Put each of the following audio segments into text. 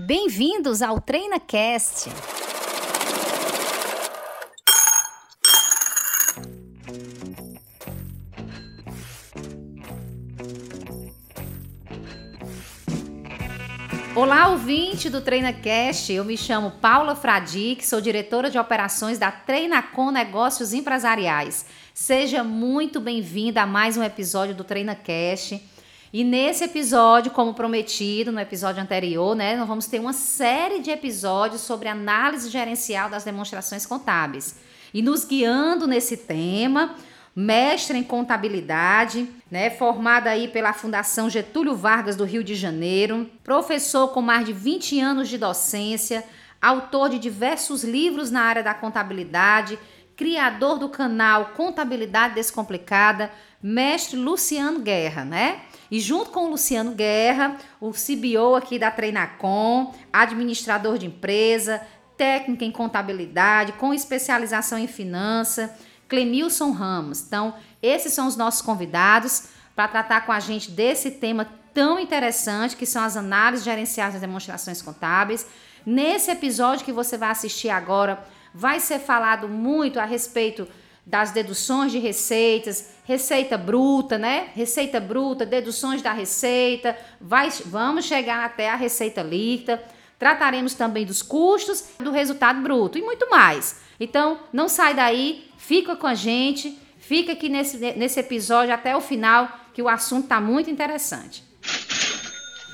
Bem-vindos ao TreinaCast. Olá, ouvinte do TreinaCast. Eu me chamo Paula Fradique, sou diretora de operações da Treinacom Negócios Empresariais. Seja muito bem-vinda a mais um episódio do TreinaCast. E nesse episódio, como prometido no episódio anterior, né, nós vamos ter uma série de episódios sobre análise gerencial das demonstrações contábeis. E nos guiando nesse tema, mestre em contabilidade, né, formada aí pela Fundação Getúlio Vargas do Rio de Janeiro, professor com mais de 20 anos de docência, autor de diversos livros na área da contabilidade, criador do canal Contabilidade Descomplicada, mestre Luciano Guerra, né? E junto com o Luciano Guerra, o CBO aqui da Treinacom, administrador de empresa, técnica em contabilidade, com especialização em finança, Clemilson Ramos. Então, esses são os nossos convidados para tratar com a gente desse tema tão interessante que são as análises gerenciais das demonstrações contábeis. Nesse episódio que você vai assistir agora, vai ser falado muito a respeito das deduções de receitas, receita bruta, né? Receita bruta, deduções da receita, vai, vamos chegar até a receita líquida. Trataremos também dos custos, do resultado bruto e muito mais. Então, não sai daí, fica com a gente, fica aqui nesse, nesse episódio até o final, que o assunto está muito interessante.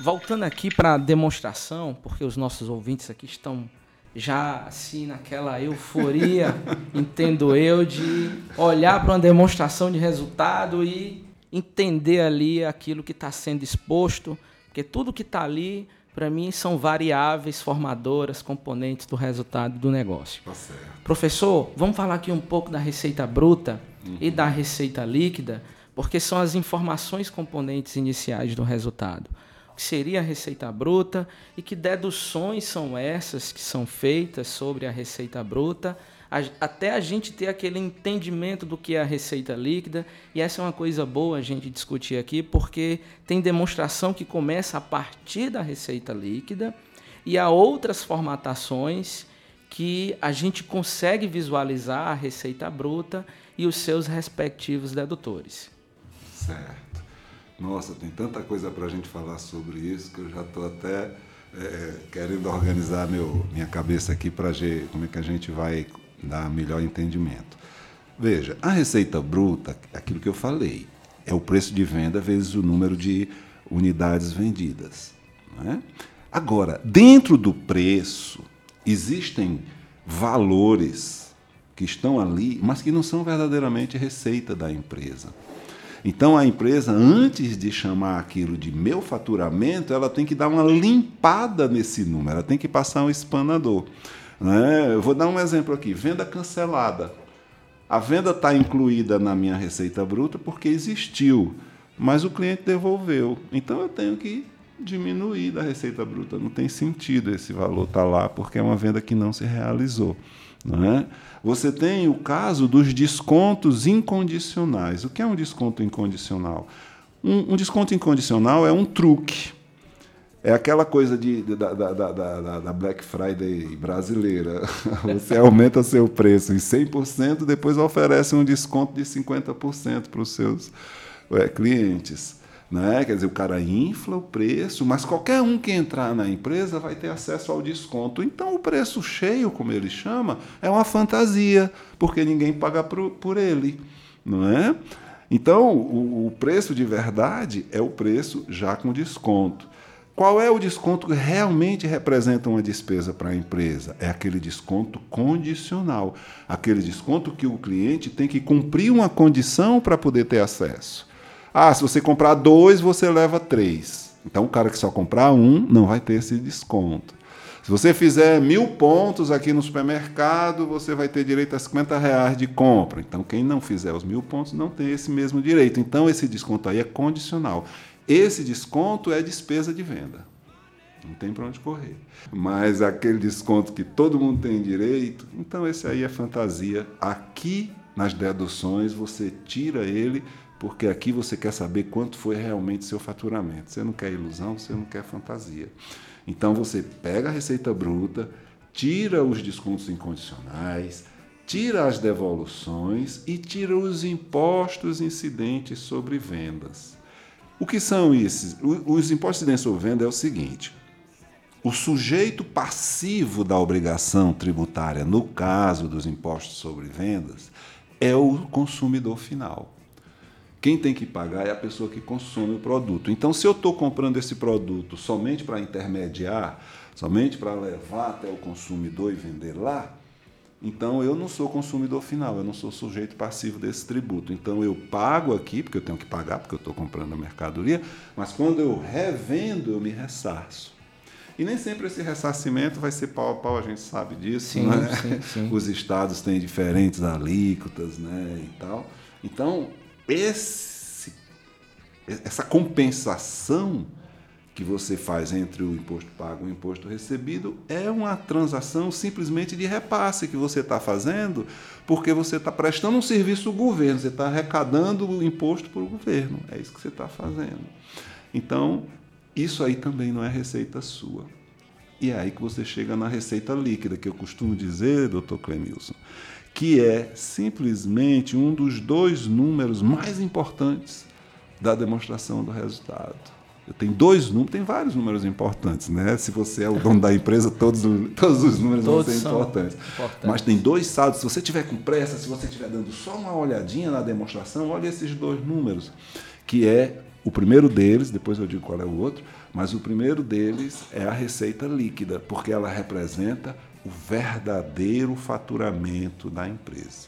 Voltando aqui para a demonstração, porque os nossos ouvintes aqui estão já assim naquela euforia, entendo eu, de olhar para uma demonstração de resultado e entender ali aquilo que está sendo exposto, porque tudo que está ali para mim, são variáveis formadoras, componentes do resultado do negócio. Tá Professor, vamos falar aqui um pouco da receita bruta uhum. e da receita líquida, porque são as informações componentes iniciais do resultado. Que seria a receita bruta e que deduções são essas que são feitas sobre a receita bruta até a gente ter aquele entendimento do que é a receita líquida, e essa é uma coisa boa a gente discutir aqui, porque tem demonstração que começa a partir da receita líquida e há outras formatações que a gente consegue visualizar a receita bruta e os seus respectivos dedutores. Certo. Nossa, tem tanta coisa para a gente falar sobre isso que eu já estou até é, querendo organizar meu, minha cabeça aqui para ver como é que a gente vai dar melhor entendimento. Veja, a receita bruta, aquilo que eu falei, é o preço de venda vezes o número de unidades vendidas. É? Agora, dentro do preço, existem valores que estão ali, mas que não são verdadeiramente receita da empresa. Então, a empresa, antes de chamar aquilo de meu faturamento, ela tem que dar uma limpada nesse número, ela tem que passar um espanador. Né? Eu vou dar um exemplo aqui: venda cancelada. A venda está incluída na minha receita bruta porque existiu, mas o cliente devolveu. Então eu tenho que diminuir da receita bruta. Não tem sentido esse valor estar tá lá porque é uma venda que não se realizou. Né? Você tem o caso dos descontos incondicionais. O que é um desconto incondicional? Um, um desconto incondicional é um truque é aquela coisa de, da, da, da, da, Black Friday brasileira. Você aumenta seu preço em 100%, depois oferece um desconto de 50% para os seus é, clientes. Né? Quer dizer, o cara infla o preço, mas qualquer um que entrar na empresa vai ter acesso ao desconto. Então, o preço cheio, como ele chama, é uma fantasia, porque ninguém paga por, ele. Não é? Então, o preço de verdade é o preço já com desconto. Qual é o desconto que realmente representa uma despesa para a empresa? É aquele desconto condicional, aquele desconto que o cliente tem que cumprir uma condição para poder ter acesso. Ah, se você comprar dois, você leva três. Então, o cara que só comprar um não vai ter esse desconto. Se você fizer mil pontos aqui no supermercado, você vai ter direito a 50 reais de compra. Então, quem não fizer os mil pontos não tem esse mesmo direito. Então, esse desconto aí é condicional. Esse desconto é despesa de venda. Não tem para onde correr. Mas aquele desconto que todo mundo tem direito, então esse aí é fantasia. Aqui nas deduções você tira ele porque aqui você quer saber quanto foi realmente seu faturamento. Você não quer ilusão, você não quer fantasia. Então você pega a receita bruta, tira os descontos incondicionais, tira as devoluções e tira os impostos incidentes sobre vendas. O que são esses? Os impostos incidentes sobre venda é o seguinte: o sujeito passivo da obrigação tributária, no caso dos impostos sobre vendas, é o consumidor final. Quem tem que pagar é a pessoa que consome o produto. Então, se eu estou comprando esse produto somente para intermediar, somente para levar até o consumidor e vender lá, então eu não sou consumidor final, eu não sou sujeito passivo desse tributo. Então eu pago aqui, porque eu tenho que pagar, porque eu estou comprando a mercadoria, mas quando eu revendo, eu me ressarço. E nem sempre esse ressarcimento vai ser pau a pau, a gente sabe disso. Sim, né? sim, sim. Os estados têm diferentes alíquotas né, e tal. Então, esse, essa compensação que você faz entre o imposto pago e o imposto recebido é uma transação simplesmente de repasse que você está fazendo, porque você está prestando um serviço ao governo, você está arrecadando o imposto para o governo. É isso que você está fazendo. Então, isso aí também não é receita sua. E é aí que você chega na receita líquida, que eu costumo dizer, doutor Clemilson, que é simplesmente um dos dois números mais importantes da demonstração do resultado. Tem dois números, tem vários números importantes, né? Se você é o dono da empresa, todos, todos os números Todos vão ser são importantes. importantes. Mas tem dois saldos. Se você tiver com pressa, se você estiver dando só uma olhadinha na demonstração, olha esses dois números, que é o primeiro deles, depois eu digo qual é o outro, mas o primeiro deles é a receita líquida, porque ela representa o verdadeiro faturamento da empresa.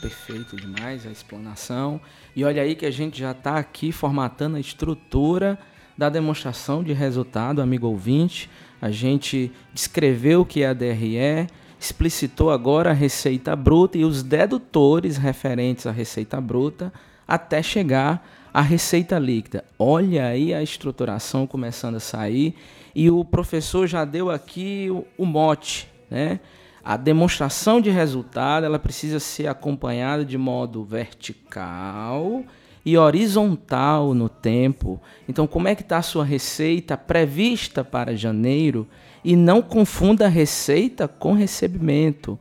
Perfeito demais a explanação. E olha aí que a gente já está aqui formatando a estrutura da demonstração de resultado, amigo ouvinte. A gente descreveu o que é a DRE, explicitou agora a receita bruta e os dedutores referentes à receita bruta até chegar à receita líquida. Olha aí a estruturação começando a sair e o professor já deu aqui o, mote, né? A demonstração de resultado ela precisa ser acompanhada de modo vertical e horizontal no tempo. Então, como é que está a sua receita prevista para janeiro? E não confunda receita com recebimento.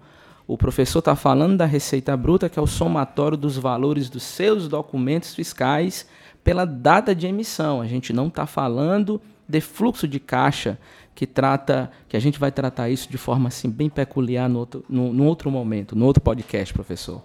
O professor está falando da receita bruta, que é o somatório dos valores dos seus documentos fiscais pela data de emissão. A gente não está falando de fluxo de caixa, que trata, que a gente vai tratar isso de forma assim bem peculiar no outro, no, no outro momento, no outro podcast, professor.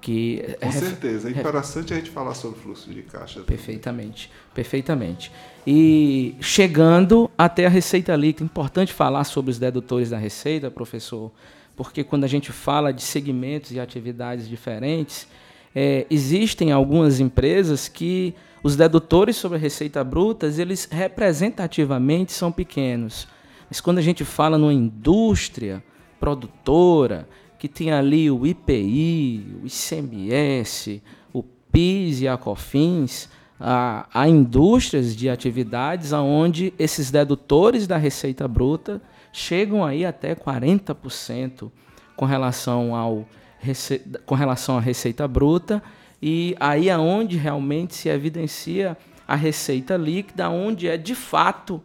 Que Com certeza, é interessante a gente falar sobre fluxo de caixa. Perfeitamente, perfeitamente. E chegando até a receita líquida, importante falar sobre os dedutores da receita, professor, porque quando a gente fala de segmentos e atividades diferentes, é, existem algumas empresas que os dedutores sobre receita bruta, eles representativamente são pequenos. Mas quando a gente fala numa indústria produtora, que tem ali o IPI, o ICMS, o PIS e a COFINS, há, há indústrias de atividades onde esses dedutores da receita bruta chegam aí até 40% com relação, ao, com relação à receita bruta e aí é onde realmente se evidencia a receita líquida, onde é de fato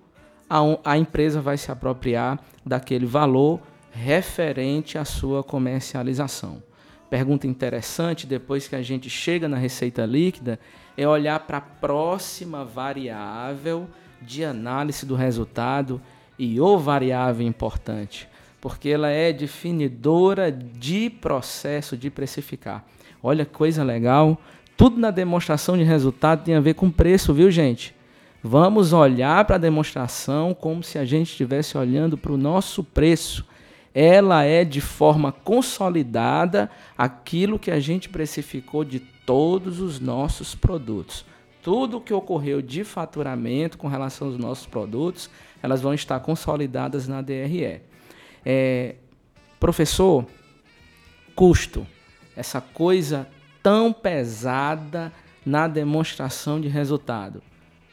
a, a empresa vai se apropriar daquele valor referente à sua comercialização. Pergunta interessante, depois que a gente chega na receita líquida, é olhar para a próxima variável de análise do resultado e o variável importante, porque ela é definidora de processo de precificar. Olha coisa legal. Tudo na demonstração de resultado tem a ver com preço, viu, gente? Vamos olhar para a demonstração como se a gente estivesse olhando para o nosso preço. Ela é de forma consolidada aquilo que a gente precificou de todos os nossos produtos. Tudo que ocorreu de faturamento com relação aos nossos produtos, elas vão estar consolidadas na DRE. É, professor, custo essa coisa tão pesada na demonstração de resultado.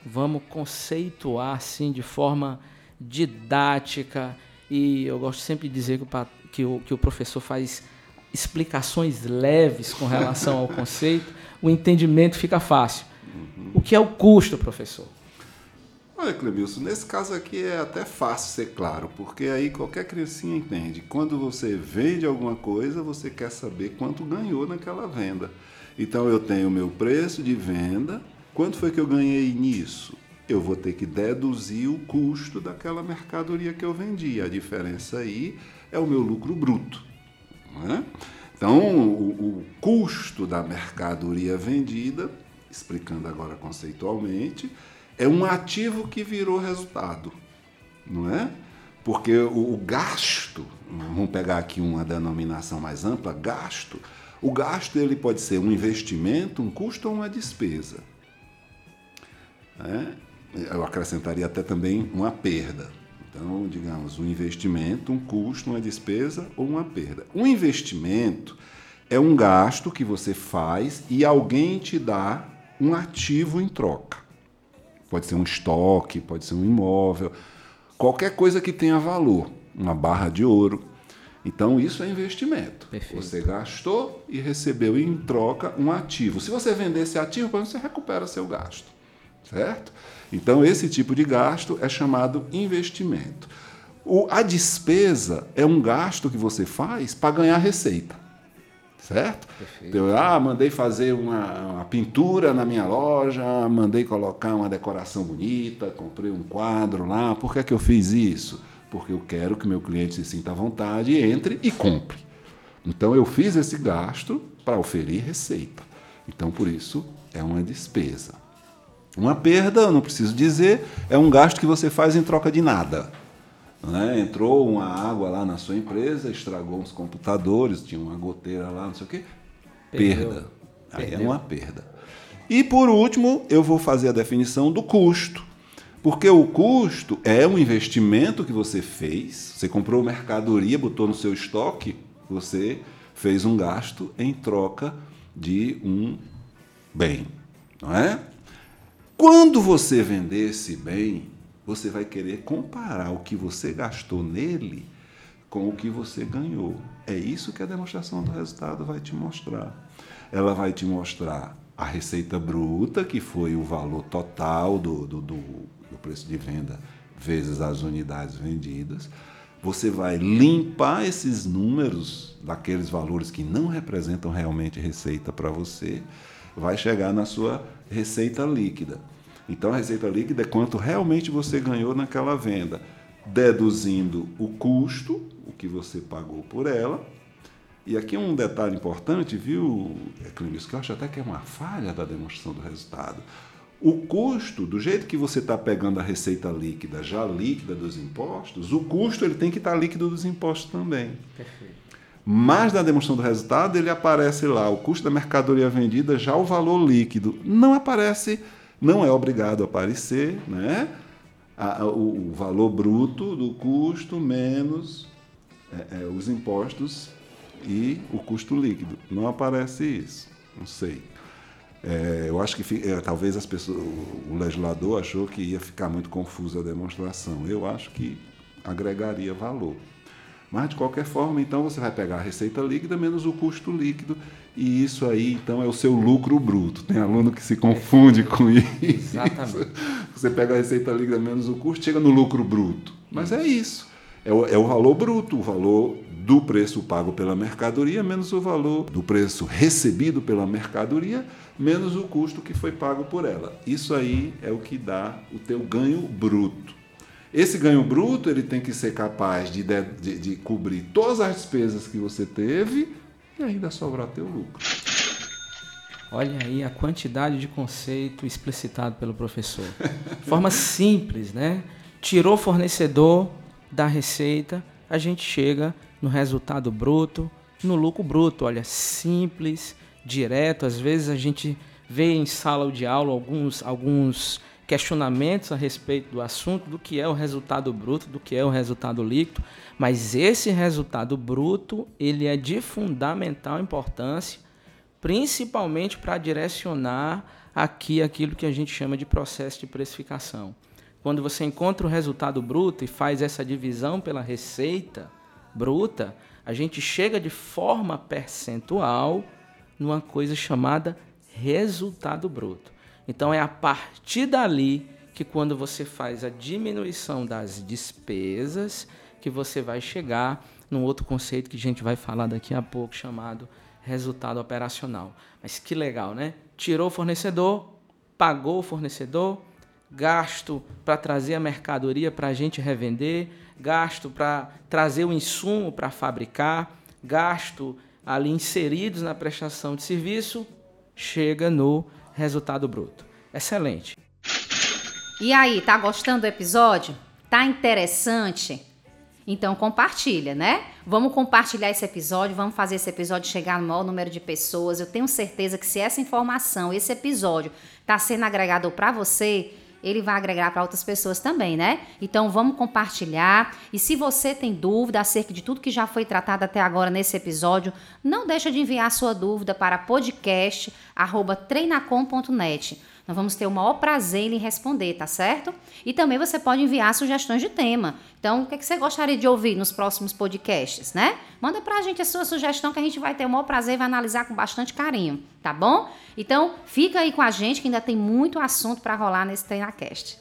Vamos conceituar assim de forma didática e eu gosto sempre de dizer que o, que o, que o professor faz explicações leves com relação ao conceito, o entendimento fica fácil. O que é o custo, professor? Olha, Clemilson, nesse caso aqui é até fácil ser claro, porque aí qualquer criancinha entende. Quando você vende alguma coisa, você quer saber quanto ganhou naquela venda. Então eu tenho o meu preço de venda, quanto foi que eu ganhei nisso? Eu vou ter que deduzir o custo daquela mercadoria que eu vendi. A diferença aí é o meu lucro bruto. É? Então, o, o custo da mercadoria vendida, explicando agora conceitualmente, é um ativo que virou resultado, não é? Porque o, o, gasto, vamos pegar aqui uma denominação mais ampla, gasto. O gasto ele pode ser um investimento, um custo ou uma despesa. É? Eu acrescentaria até também uma perda. Então, digamos, um investimento, um custo, uma despesa ou uma perda. Um investimento é um gasto que você faz e alguém te dá um ativo em troca. Pode ser um estoque, pode ser um imóvel, qualquer coisa que tenha valor, uma barra de ouro. Então, isso é investimento. Perfeito. Você gastou e recebeu em troca um ativo. Se você vender esse ativo, você recupera seu gasto. Certo? Então, esse tipo de gasto é chamado investimento. O, a despesa é um gasto que você faz para ganhar receita certo? Então, ah, mandei fazer uma, uma, pintura na minha loja, mandei colocar uma decoração bonita, comprei um quadro lá. Por que, é que eu fiz isso? Porque eu quero que meu cliente se sinta à vontade, entre e compre. Então eu fiz esse gasto para oferir receita. Então por isso é uma despesa. Uma perda, eu não preciso dizer, é um gasto que você faz em troca de nada. Né? Entrou uma água lá na sua empresa, estragou os computadores, tinha uma goteira lá, não sei o quê. Perdeu. Perda. Aí é uma perda. E por último, eu vou fazer a definição do custo. Porque o custo é um investimento que você fez, você comprou mercadoria, botou no seu estoque, você fez um gasto em troca de um bem, não é? Quando você vender esse bem, você vai querer comparar o que você gastou nele com o que você ganhou. É isso que a demonstração do resultado vai te mostrar. Ela vai te mostrar a receita bruta, que foi o valor total do, do, do, do preço de venda vezes as unidades vendidas. Você vai limpar esses números daqueles valores que não representam realmente receita para você, vai chegar na sua receita líquida. Então a receita líquida é quanto realmente você ganhou naquela venda, deduzindo o custo, o que você pagou por ela. E aqui um detalhe importante, viu, Clínico, que eu acho até que é uma falha da demonstração do resultado. O custo, do jeito que você está pegando a receita líquida, já líquida dos impostos, o custo ele tem que estar tá líquido dos impostos também. Perfeito. Mas na demonstração do resultado, ele aparece lá, o custo da mercadoria vendida, já o valor líquido. Não aparece não é obrigado a aparecer né? A, o, o, valor bruto do custo menos é, é, os impostos e o custo líquido. Não aparece isso. Não sei. É, eu acho que é, talvez as pessoas, o legislador achou que ia ficar muito confusa a demonstração. Eu acho que agregaria valor. Mas, de qualquer forma, então você vai pegar a receita líquida menos o custo líquido, e isso aí, então, é o seu lucro bruto. Tem aluno que se confunde com isso. Exatamente. Você pega a receita líquida menos o custo, chega no lucro bruto. Mas é isso. É o, é o valor bruto, o valor do preço pago pela mercadoria menos o valor do preço recebido pela mercadoria menos o custo que foi pago por ela. Isso aí é o que dá o teu ganho bruto. Esse ganho bruto ele tem que ser capaz de, de, de cobrir todas as despesas que você teve e ainda sobrar teu lucro. Olha aí a quantidade de conceito explicitado pelo professor. De forma simples, né? Tirou fornecedor da receita, a gente chega no resultado bruto, no lucro bruto. Olha, simples, direto. Às vezes a gente vê em sala de aula alguns, alguns questionamentos a respeito do assunto, do que é o resultado bruto, do que é o resultado líquido, mas esse resultado bruto, ele é de fundamental importância, principalmente para direcionar aqui aquilo que a gente chama de processo de precificação. Quando você encontra o resultado bruto e faz essa divisão pela receita, bruta, a gente chega de forma percentual numa coisa chamada resultado bruto. Então é a partir dali que quando você faz a diminuição das despesas, que você vai chegar num outro conceito que a gente vai falar daqui a pouco, chamado resultado operacional. Mas que legal, né? Tirou o fornecedor, pagou o fornecedor, gasto para trazer a mercadoria para a gente revender, gasto para trazer o insumo para fabricar, gasto ali inseridos na prestação de serviço, chega no resultado bruto. Excelente. E aí, tá gostando do episódio? Tá interessante? Então compartilha, né? Vamos compartilhar esse episódio, vamos fazer esse episódio chegar no maior número de pessoas. Eu tenho certeza que se essa informação, esse episódio está sendo agregado para você, ele vai agregar para outras pessoas também, né? Então vamos compartilhar. E se você tem dúvida acerca de tudo que já foi tratado até agora nesse episódio, não deixa de enviar sua dúvida para podcast@treinacom.net. Nós vamos ter o maior prazer em responder, tá certo? E também você pode enviar sugestões de tema. Então, o que, é que você gostaria de ouvir nos próximos podcasts, né? Manda pra gente a sua sugestão que a gente vai ter o maior prazer e vai analisar com bastante carinho, tá bom? Então, fica aí com a gente que ainda tem muito assunto para rolar nesse TreinaCast.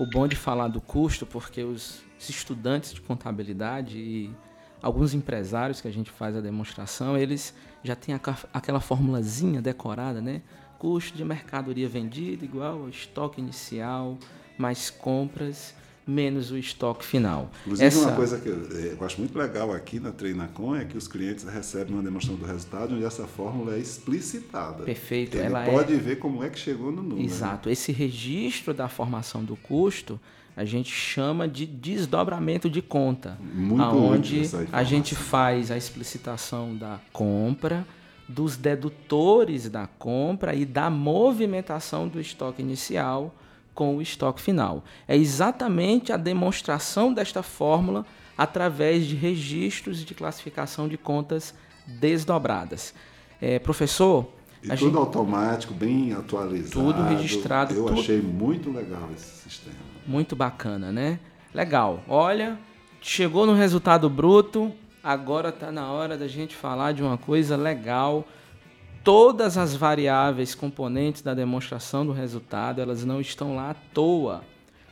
O bom de falar do custo, porque os estudantes de contabilidade e alguns empresários que a gente faz a demonstração, eles já têm aquela formulazinha decorada, né? Custo de mercadoria vendida igual ao estoque inicial, mais compras, menos o estoque final. Inclusive, Essa... uma coisa que eu, acho muito legal aqui na Treinacom é que os clientes recebem uma demonstração do resultado onde essa fórmula é explicitada. Perfeito. Ele Ela pode é... ver como é que chegou no número. Exato. Esse registro da formação do custo a gente chama de desdobramento de conta, muito aonde a gente faz a explicitação da compra, dos dedutores da compra e da movimentação do estoque inicial com o estoque final. É exatamente a demonstração desta fórmula através de registros de classificação de contas desdobradas. É, professor. E tudo gente... automático, bem atualizado. Tudo registrado. Eu tudo... achei muito legal esse sistema. Muito bacana, né? Legal. Olha, chegou no resultado bruto, agora está na hora da gente falar de uma coisa legal. Todas as variáveis componentes da demonstração do resultado, elas não estão lá à toa.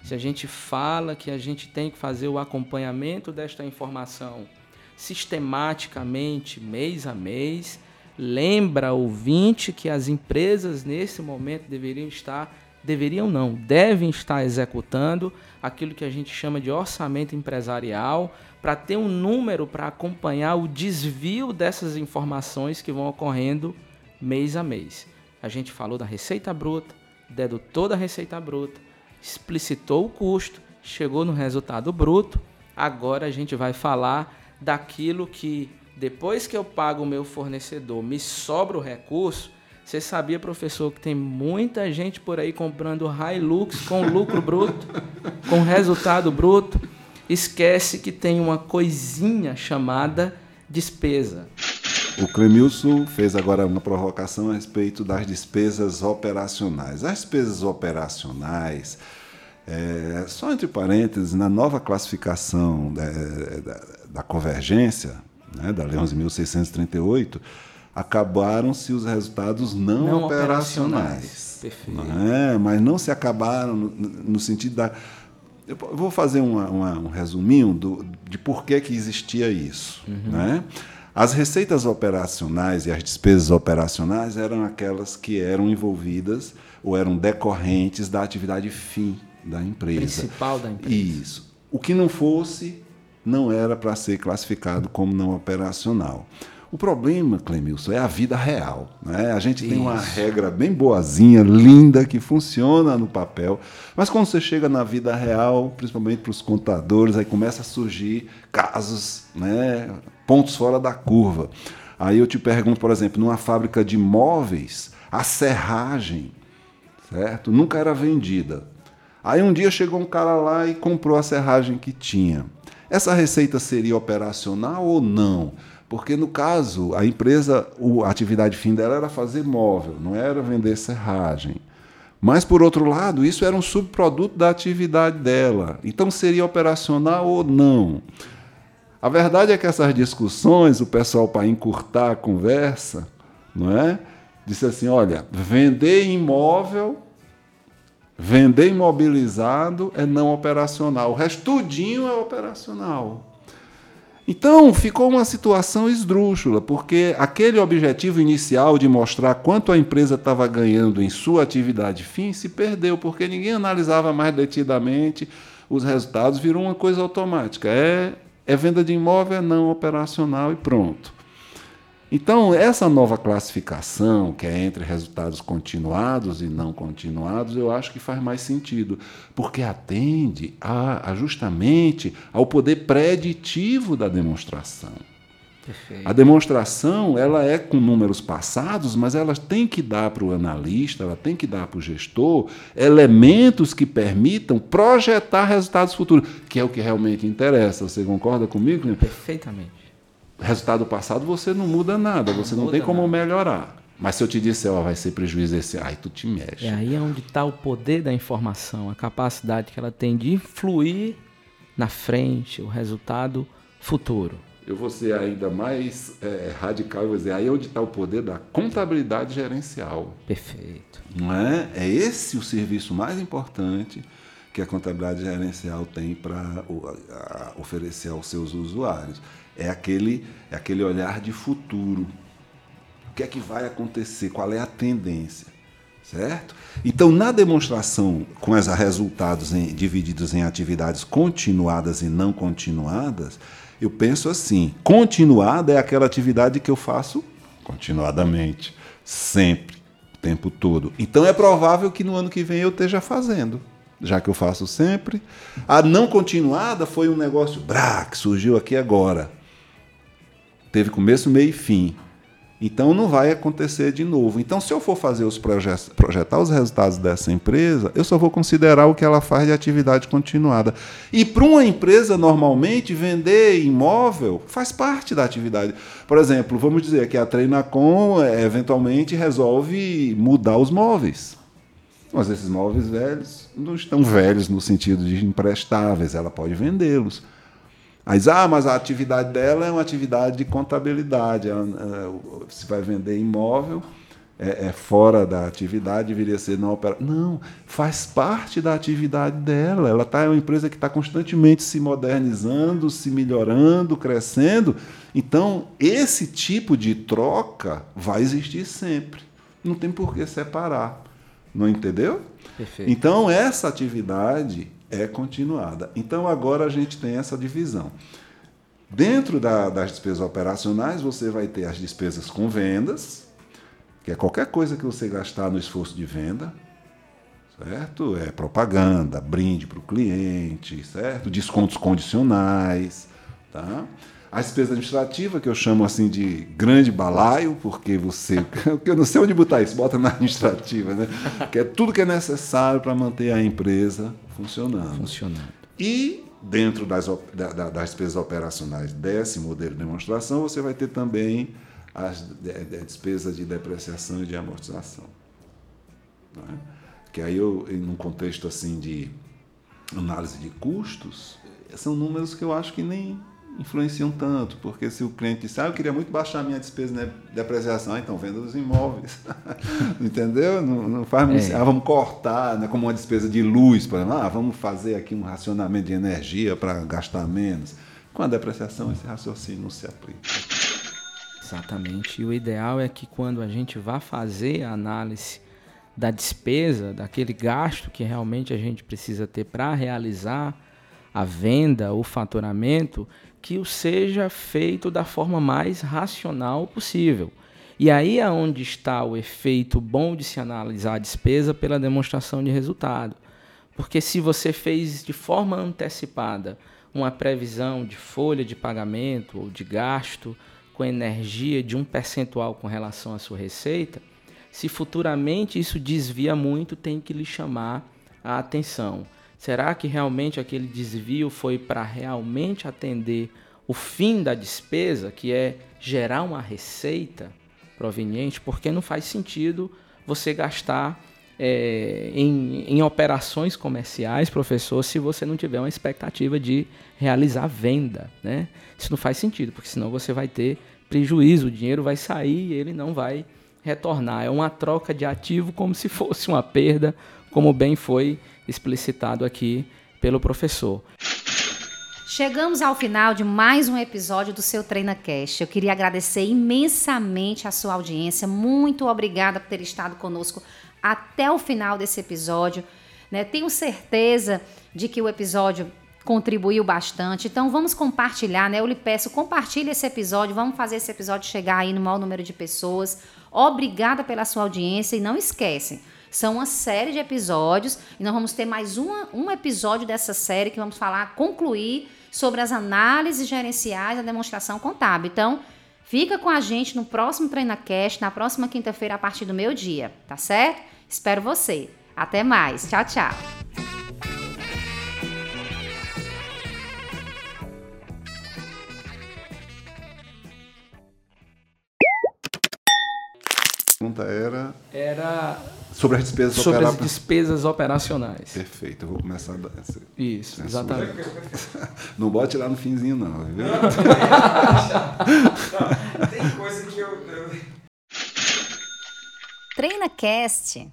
Se a gente fala que a gente tem que fazer o acompanhamento desta informação sistematicamente, mês a mês, lembra ouvinte que as empresas nesse momento deveriam estar deveriam não, devem estar executando aquilo que a gente chama de orçamento empresarial, para ter um número para acompanhar o desvio dessas informações que vão ocorrendo mês a mês. A gente falou da receita bruta, dedutou da receita bruta, explicitou o custo, chegou no resultado bruto. Agora a gente vai falar daquilo que depois que eu pago o meu fornecedor, me sobra o recurso. Você sabia, professor, que tem muita gente por aí comprando Hilux com lucro bruto, com resultado bruto? esquece que tem uma coisinha chamada despesa. O Clemilson fez agora uma provocação a respeito das despesas operacionais. As despesas operacionais, é, só entre parênteses, na nova classificação da, da, da convergência, né, da Lei 11.638, acabaram-se os resultados não, não operacionais. operacionais. Perfeito. Não é? Mas não se acabaram no, no sentido da eu vou fazer uma, uma, um resuminho do, de por que, que existia isso. Uhum. Né? As receitas operacionais e as despesas operacionais eram aquelas que eram envolvidas ou eram decorrentes da atividade fim da empresa. Principal da empresa. Isso. O que não fosse, não era para ser classificado como não operacional. O problema, Clemilson, é a vida real. Né? A gente Isso. tem uma regra bem boazinha, linda, que funciona no papel, mas quando você chega na vida real, principalmente para os contadores, aí começa a surgir casos, né? pontos fora da curva. Aí eu te pergunto, por exemplo, numa fábrica de móveis, a serragem, certo? Nunca era vendida. Aí um dia chegou um cara lá e comprou a serragem que tinha. Essa receita seria operacional ou não? Porque, no caso, a empresa, a atividade fim dela era fazer móvel, não era vender serragem. Mas, por outro lado, isso era um subproduto da atividade dela. Então, seria operacional ou não? A verdade é que essas discussões, o pessoal, para encurtar a conversa, não é? Disse assim: olha, vender imóvel, vender imobilizado é não operacional. O resto tudinho é operacional. Então ficou uma situação esdrúxula, porque aquele objetivo inicial de mostrar quanto a empresa estava ganhando em sua atividade fim se perdeu, porque ninguém analisava mais detidamente os resultados, virou uma coisa automática. É, é venda de imóvel, é não operacional e pronto. Então, essa nova classificação, que é entre resultados continuados e não continuados, eu acho que faz mais sentido, porque atende a, a justamente ao poder preditivo da demonstração. Perfeito. A demonstração ela é com números passados, mas ela tem que dar para o analista, ela tem que dar para o gestor elementos que permitam projetar resultados futuros, que é o que realmente interessa. Você concorda comigo? Perfeitamente resultado passado você não muda nada, você não, não tem como nada. melhorar. Mas se eu te disser, ó, vai ser prejuízo esse, aí tu te mexe. É aí é onde está o poder da informação, a capacidade que ela tem de influir na frente, o resultado futuro. Eu vou ser ainda mais é, radical e vou dizer, aí é onde está o poder da contabilidade gerencial. Perfeito. Não é? É esse o serviço mais importante que a contabilidade gerencial tem para oferecer aos seus usuários é aquele, é aquele olhar de futuro. O que é que vai acontecer? Qual é a tendência? Certo? Então, na demonstração com os resultados em, divididos em atividades continuadas e não continuadas, eu penso assim: continuada é aquela atividade que eu faço continuadamente, sempre, o tempo todo. Então, é provável que no ano que vem eu esteja fazendo já que eu faço sempre. A não continuada foi um negócio brá, que surgiu aqui agora teve começo, meio e fim. Então não vai acontecer de novo. Então, se eu for fazer os projetos, projetar os resultados dessa empresa, eu só vou considerar o que ela faz de atividade continuada. E para uma empresa, normalmente, vender imóvel faz parte da atividade. Por exemplo, vamos dizer que a Treinacom é, eventualmente resolve mudar os móveis. Mas esses móveis velhos não estão velhos no sentido de imprestáveis, ela pode vendê-los. Mas, ah, mas a atividade dela é uma atividade de contabilidade. Ela, é, se vai vender imóvel, é, é, fora da atividade, deveria ser não operação. Não, faz parte da atividade dela. Ela tá, é uma empresa que está constantemente se modernizando, se melhorando, crescendo. Então, esse tipo de troca vai existir sempre. Não tem por que separar. Não entendeu? Perfeito. Então, essa atividade é continuada. Então agora a gente tem essa divisão. Dentro da, das despesas operacionais, você vai ter as despesas com vendas, que é qualquer coisa que você gastar no esforço de venda, certo? É propaganda, brinde para o cliente, certo? Descontos condicionais, tá? A despesa administrativa, que eu chamo assim de grande balaio, porque você. eu não sei onde botar isso, bota na administrativa, né? Que é tudo que é necessário para manter a empresa funcionando. Funcionando. E dentro das, das despesas operacionais desse modelo de demonstração, você vai ter também as despesas de depreciação e de amortização. Né? Que aí, eu, num contexto assim de análise de custos, são números que eu acho que nem influenciam tanto, porque se o cliente disser, ah, eu queria muito baixar a minha despesa de depreciação, ah, então venda dos imóveis. Entendeu? Não, não faz é. ah, vamos cortar, né, como uma despesa de luz, por exemplo, ah, vamos fazer aqui um racionamento de energia para gastar menos. Com a depreciação, esse raciocínio não se aplica. Exatamente. E o ideal é que quando a gente vá fazer a análise da despesa, daquele gasto que realmente a gente precisa ter para realizar a venda, o faturamento, que o seja feito da forma mais racional possível. E aí é onde está o efeito bom de se analisar a despesa pela demonstração de resultado. Porque se você fez de forma antecipada uma previsão de folha de pagamento ou de gasto com energia de um percentual com relação à sua receita, se futuramente isso desvia muito, tem que lhe chamar a atenção. Será que realmente aquele desvio foi para realmente atender o fim da despesa, que é gerar uma receita proveniente? Porque não faz sentido você gastar é, em, em operações comerciais, professor, se você não tiver uma expectativa de realizar venda, né? Isso não faz sentido, porque senão você vai ter prejuízo, o dinheiro vai sair e ele não vai retornar. É uma troca de ativo como se fosse uma perda, como bem foi explicitado aqui pelo professor. Chegamos ao final de mais um episódio do seu TreinaCast. Eu queria agradecer imensamente a sua audiência. Muito obrigada por ter estado conosco até o final desse episódio. Né? Tenho certeza de que o episódio contribuiu bastante. Então vamos compartilhar, né? Eu lhe peço, compartilhe esse episódio, vamos fazer esse episódio chegar aí no maior número de pessoas. Obrigada pela sua audiência e não esquecem, são uma série de episódios e nós vamos ter mais uma, um episódio dessa série que vamos falar, concluir sobre as análises gerenciais da demonstração contábil. Então, fica com a gente no próximo TreinaCast, na próxima quinta-feira, a partir do meio dia, tá certo? Espero você. Até mais. Tchau, tchau. Pergunta era. Era. Sobre as despesas Sobre opera... as despesas operacionais. Perfeito, eu vou começar a dar essa. Isso, censura. exatamente. Não bote lá no finzinho, não, viu? Tem coisa que eu... eu... Treina Cast.